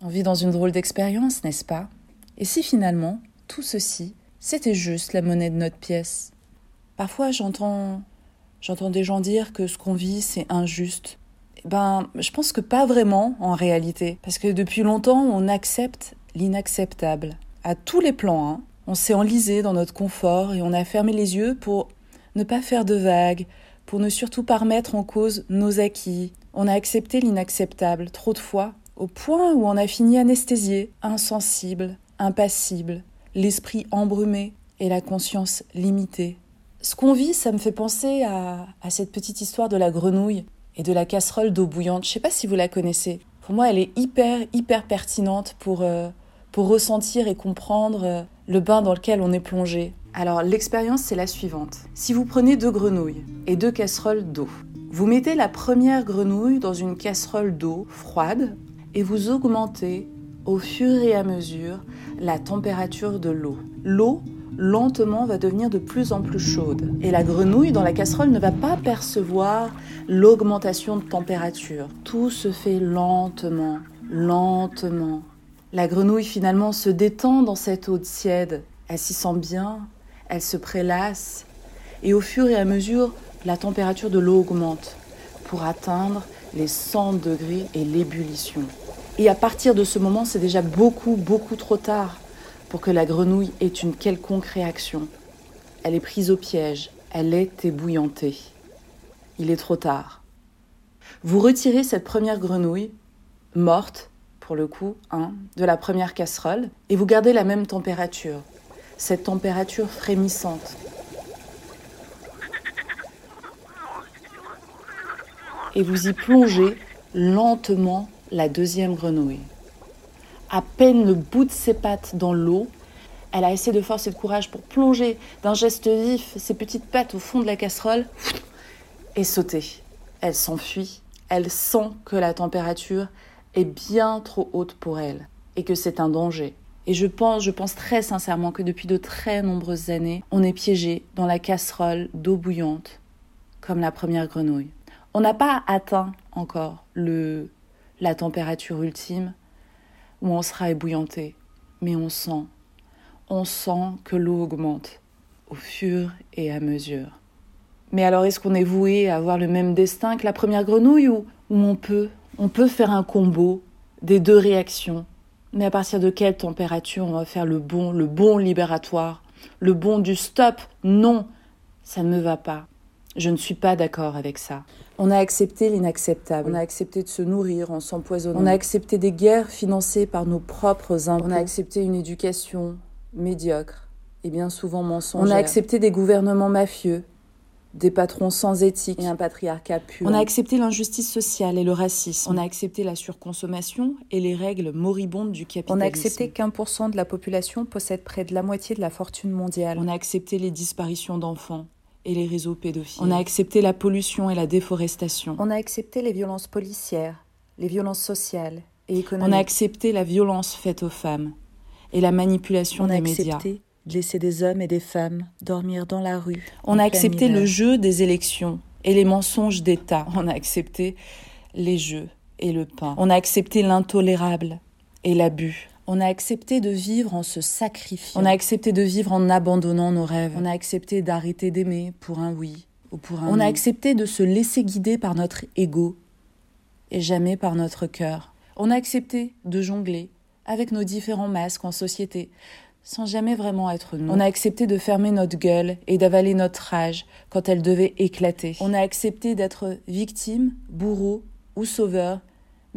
On vit dans une drôle d'expérience, n'est-ce pas? Et si finalement, tout ceci, c'était juste la monnaie de notre pièce? Parfois, j'entends j'entends des gens dire que ce qu'on vit, c'est injuste. Eh ben, je pense que pas vraiment en réalité, parce que depuis longtemps, on accepte l'inacceptable à tous les plans. hein. On s'est enlisé dans notre confort et on a fermé les yeux pour ne pas faire de vagues, pour ne surtout pas remettre en cause nos acquis. On a accepté l'inacceptable trop de fois, au point où on a fini anesthésié, insensible, impassible, l'esprit embrumé et la conscience limitée. Ce qu'on vit, ça me fait penser à, cette petite histoire de la grenouille et de la casserole d'eau bouillante. Je sais pas si vous la connaissez. Pour moi, elle est hyper, hyper pertinente pour, euh, pour ressentir et comprendre euh, le bain dans lequel on est plongé. Alors, l'expérience, c'est la suivante. Si vous prenez deux grenouilles et deux casseroles d'eau, vous mettez la première grenouille dans une casserole d'eau froide et vous augmentez au fur et à mesure la température de l'eau. L'eau lentement va devenir de plus en plus chaude et la grenouille dans la casserole ne va pas percevoir l'augmentation de température. Tout se fait lentement, lentement. La grenouille finalement se détend dans cette eau tiède. Elle s'y sent bien, elle se prélasse et au fur et à mesure, la température de l'eau augmente pour atteindre les 100 degrés et l'ébullition. Et à partir de ce moment, c'est déjà beaucoup, beaucoup trop tard pour que la grenouille ait une quelconque réaction. Elle est prise au piège, elle est ébouillantée. Il est trop tard. Vous retirez cette première grenouille, morte, pour le coup, hein, de la première casserole, et vous gardez la même température, cette température frémissante. Et vous y plongez lentement la deuxième grenouille. À peine le bout de ses pattes dans l'eau, Elle a assez de force et de courage pour plonger d'un geste vif ses petites pattes au fond de la casserole et sauter. Elle s'enfuit. Elle sent que la température est bien trop haute pour elle et que c'est un danger. Et je pense, je pense très sincèrement que depuis de très nombreuses années, on est piégé dans la casserole d'eau bouillante, comme la première grenouille. On n'a pas atteint encore le, la température ultime où on sera ébouillanté, mais on sent, on sent que l'eau augmente au fur et à mesure. Mais alors est-ce qu'on est voué à avoir le même destin que la première grenouille ou, on peut, on peut faire un combo des deux réactions? Mais à partir de quelle température on va faire le bon, le bon libératoire, le bon du stop? Non, ça ne me va pas. Je ne suis pas d'accord avec ça. On a accepté l'inacceptable. On a accepté de se nourrir en s'empoisonnant. On a accepté des guerres financées par nos propres impôts. On a accepté une éducation médiocre et bien souvent mensongère. On a accepté des gouvernements mafieux des patrons sans éthique et un patriarcat pur. On a accepté l'injustice sociale et le racisme. On a accepté la surconsommation et les règles moribondes du capitalisme. On a accepté qu'un pour cent de la population possède près de la moitié de la fortune mondiale. On a accepté les disparitions d'enfants et les réseaux pédophiles. On a accepté la pollution et la déforestation. On a accepté les violences policières, les violences sociales et économiques. On a accepté la violence faite aux femmes et la manipulation On des médias laisser des hommes et des femmes dormir dans la rue. On a accepté le jeu des élections et les mensonges d'État. On a accepté les jeux et le pain. On a accepté l'intolérable et l'abus. On a accepté de vivre en se sacrifiant. On a accepté de vivre en abandonnant nos rêves. On a accepté d'arrêter d'aimer pour un oui ou pour un On a accepté de se laisser guider par notre ego et jamais par notre cœur. On a accepté de jongler avec nos différents masques en société, sans jamais vraiment être nous. On a accepté de fermer notre gueule et d'avaler notre rage quand elle devait éclater. On a accepté d'être victime, bourreau ou sauveur,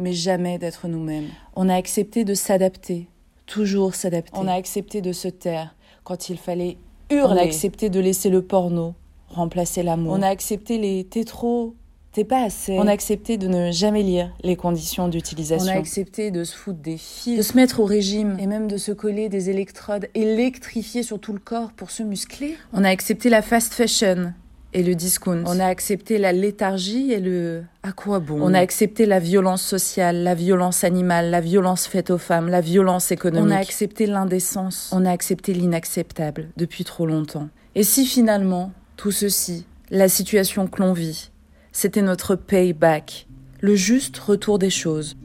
mais jamais d'être nous-mêmes. On a accepté de s'adapter, toujours s'adapter. On a accepté de se taire quand il fallait hurler. On a accepté de laisser le porno remplacer l'amour. On a accepté les tétros T'es pas assez. On a accepté de ne jamais lire les conditions d'utilisation. On a accepté de se foutre des fils, de se mettre au régime et même de se coller des électrodes électrifiées sur tout le corps pour se muscler. On a accepté la fast fashion et le discount. On a accepté la léthargie et le à quoi bon? On a accepté la violence sociale, la violence animale, la violence faite aux femmes, la violence économique. On a accepté l'indécence. On a accepté l'inacceptable depuis trop longtemps. Et si finalement tout ceci, la situation que l'on vit, c'était notre payback, le juste retour des choses.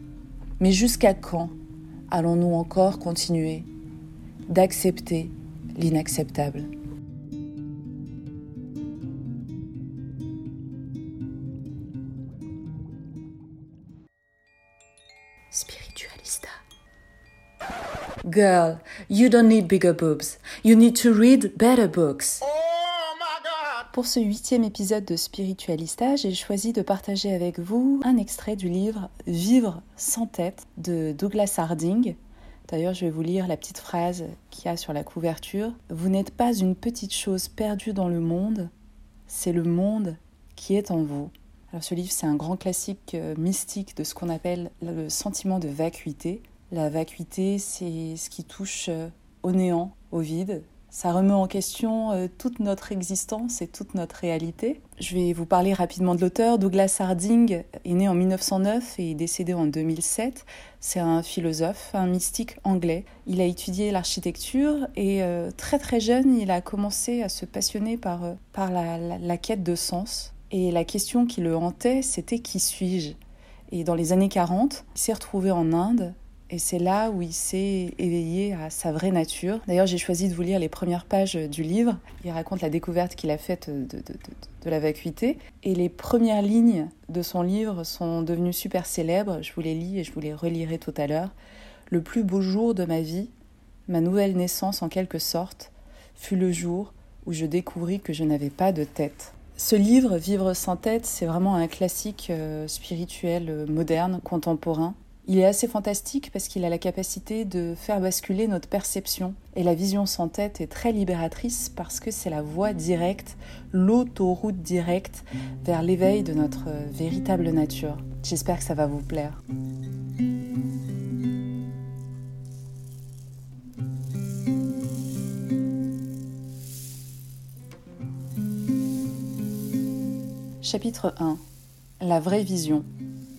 Mais jusqu'à quand allons-nous encore continuer d'accepter l'inacceptable? Girl, you don't need bigger boobs. You need to read better books. Pour ce huitième épisode de Spiritualista, j'ai choisi de partager avec vous un extrait du livre Vivre sans tête de Douglas Harding. D'ailleurs, je vais vous lire la petite phrase qu'il y a sur la couverture. Vous n'êtes pas une petite chose perdue dans le monde, c'est le monde qui est en vous. Alors ce livre, c'est un grand classique euh, mystique de ce qu'on appelle le sentiment de vacuité. La vacuité, c'est ce qui touche euh, au néant, au vide, ça remet en question euh, toute notre existence et toute notre réalité. Je vais vous parler rapidement de l'auteur. Douglas Harding est né en 1909 et est décédé en 2007. C'est un philosophe, un mystique anglais. Il a étudié l'architecture et euh, très très jeune, il a commencé à se passionner par, par la, la quête de sens. Et la question qui le hantait, c'était qui suis-je? Et dans les années 40, il s'est retrouvé en Inde et c'est là où il s'est éveillé à sa vraie nature. D'ailleurs, j'ai choisi de vous lire les premières pages du livre. Il raconte la découverte qu'il a faite de, la vacuité. Et les premières lignes de son livre sont devenues super célèbres. Je vous les lis et je vous les relirai tout à l'heure. Le plus beau jour de ma vie, ma nouvelle naissance en quelque sorte, fut le jour où je découvris que je n'avais pas de tête. Ce livre, Vivre sans tête, c'est vraiment un classique euh, spirituel euh, moderne, contemporain. Il est assez fantastique parce qu'il a la capacité de faire basculer notre perception. Et la vision sans tête est très libératrice parce que c'est la voie directe, l'autoroute directe vers l'éveil de notre véritable nature. J'espère que ça va vous plaire. Chapitre 1 La vraie vision.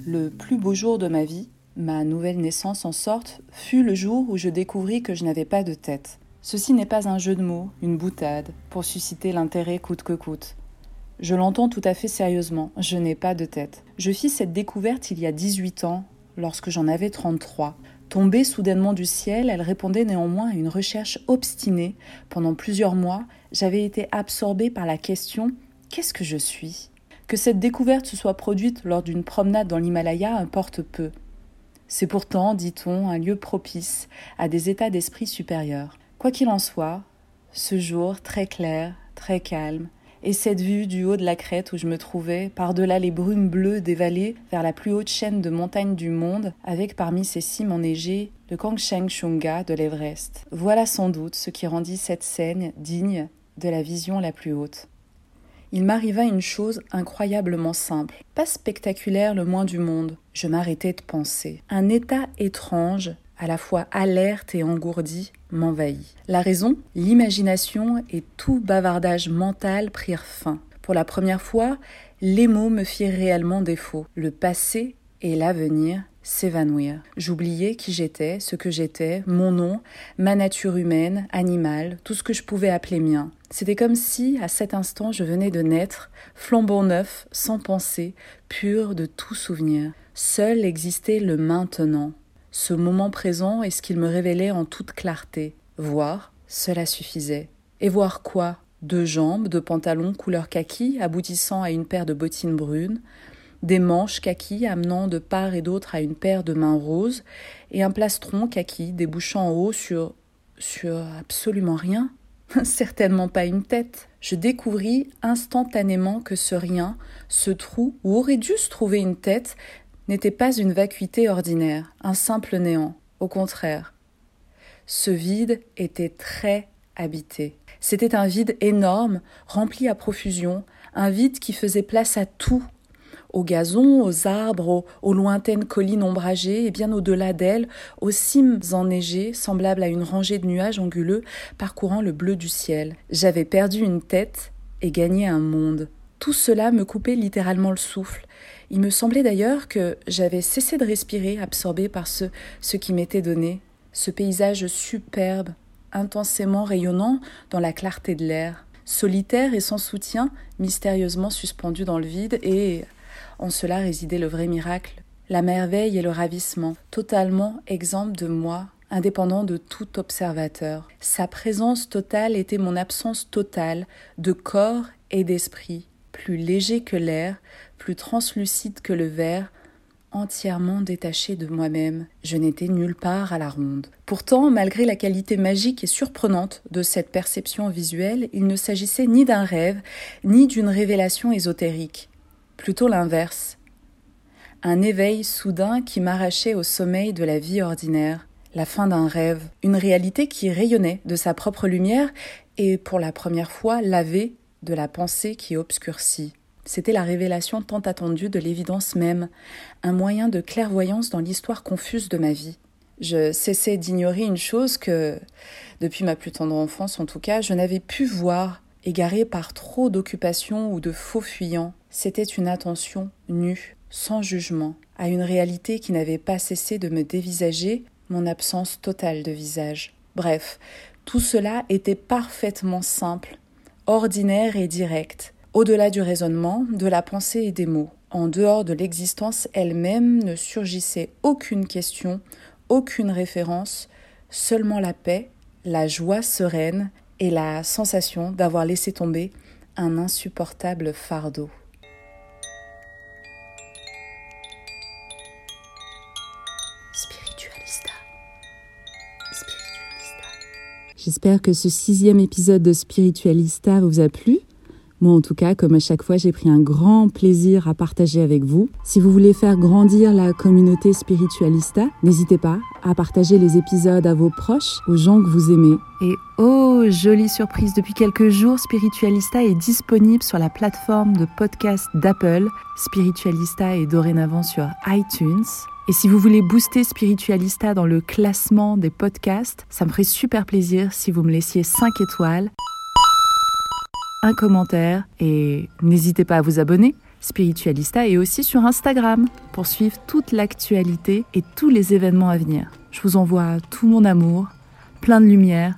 Le plus beau jour de ma vie, ma nouvelle naissance en sorte, fut le jour où je découvris que je n'avais pas de tête. Ceci n'est pas un jeu de mots, une boutade, pour susciter l'intérêt coûte que coûte. Je l'entends tout à fait sérieusement, je n'ai pas de tête. Je fis cette découverte il y a 18 ans, lorsque j'en avais 33. Tombée soudainement du ciel, elle répondait néanmoins à une recherche obstinée. Pendant plusieurs mois, j'avais été absorbée par la question Qu'est-ce que je suis? Que cette découverte se soit produite lors d'une promenade dans l'Himalaya importe peu. C'est pourtant, dit-on, un lieu propice à des états d'esprit supérieurs. Quoi qu'il en soit, ce jour très clair, très calme, et cette vue du haut de la crête où je me trouvais, par-delà les brumes bleues des vallées, vers la plus haute chaîne de montagnes du monde, avec parmi ces cimes enneigées le Kangsheng Chunga de l'Everest. Voilà sans doute ce qui rendit cette scène digne de la vision la plus haute. Il m'arriva une chose incroyablement simple, pas spectaculaire le moins du monde. Je m'arrêtais de penser. Un état étrange à la fois alerte et engourdi, m'envahit. La raison, l'imagination et tout bavardage mental prirent fin. Pour la première fois, les mots me firent réellement défaut. Le passé et l'avenir s'évanouirent. J'oubliais qui j'étais, ce que j'étais, mon nom, ma nature humaine, animale, tout ce que je pouvais appeler mien. C'était comme si, à cet instant, je venais de naître, flambant neuf, sans pensée, pur de tout souvenir. Seul existait le maintenant, ce moment présent est ce qu'il me révélait en toute clarté. Voir, cela suffisait. Et voir quoi? Deux jambes, deux pantalons couleur kaki aboutissant à une paire de bottines brunes, des manches kaki amenant de part et d'autre à une paire de mains roses, et un plastron kaki débouchant en haut sur. sur absolument rien. Certainement pas une tête. Je découvris instantanément que ce rien, ce trou où aurait dû se trouver une tête, n'était pas une vacuité ordinaire, un simple néant. Au contraire, ce vide était très habité. C'était un vide énorme, rempli à profusion, un vide qui faisait place à tout, aux gazons, aux arbres, aux, lointaines collines ombragées, et bien au-delà d'elles, aux cimes enneigées, semblables à une rangée de nuages anguleux parcourant le bleu du ciel. J'avais perdu une tête et gagné un monde. Tout cela me coupait littéralement le souffle, il me semblait d'ailleurs que j'avais cessé de respirer, absorbé par ce, ce qui m'était donné, ce paysage superbe, intensément rayonnant dans la clarté de l'air, solitaire et sans soutien, mystérieusement suspendu dans le vide, et en cela résidait le vrai miracle, la merveille et le ravissement, totalement exempt de moi, indépendant de tout observateur. Sa présence totale était mon absence totale de corps et d'esprit, plus léger que l'air, plus translucide que le verre, entièrement détaché de moi-même. Je n'étais nulle part à la ronde. Pourtant, malgré la qualité magique et surprenante de cette perception visuelle, il ne s'agissait ni d'un rêve, ni d'une révélation ésotérique. Plutôt l'inverse. Un éveil soudain qui m'arrachait au sommeil de la vie ordinaire, la fin d'un rêve, une réalité qui rayonnait de sa propre lumière et, pour la première fois, lavée de la pensée qui obscurcit. C'était la révélation tant attendue de l'évidence même, un moyen de clairvoyance dans l'histoire confuse de ma vie. Je cessais d'ignorer une chose que, depuis ma plus tendre enfance en tout cas, je n'avais pu voir, égarée par trop d'occupations ou de faux fuyants. C'était une attention nue, sans jugement, à une réalité qui n'avait pas cessé de me dévisager, mon absence totale de visage. Bref, tout cela était parfaitement simple, ordinaire et direct, au-delà du raisonnement, de la pensée et des mots. En dehors de l'existence elle-même ne surgissait aucune question, aucune référence, seulement la paix, la joie sereine et la sensation d'avoir laissé tomber un insupportable fardeau. Spiritualista. Spiritualista. J'espère que ce sixième épisode de Spiritualista vous a plu. Moi, en tout cas, comme à chaque fois, j'ai pris un grand plaisir à partager avec vous. Si vous voulez faire grandir la communauté spiritualista, n'hésitez pas à partager les épisodes à vos proches, aux gens que vous aimez. Et oh, jolie surprise, depuis quelques jours, Spiritualista est disponible sur la plateforme de podcast d'Apple. Spiritualista est dorénavant sur iTunes. Et si vous voulez booster Spiritualista dans le classement des podcasts, ça me ferait super plaisir si vous me laissiez 5 étoiles un commentaire et n'hésitez pas à vous abonner. Spiritualista est aussi sur Instagram pour suivre toute l'actualité et tous les événements à venir. Je vous envoie tout mon amour, plein de lumière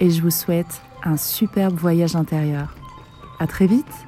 et je vous souhaite un superbe voyage intérieur. À très vite!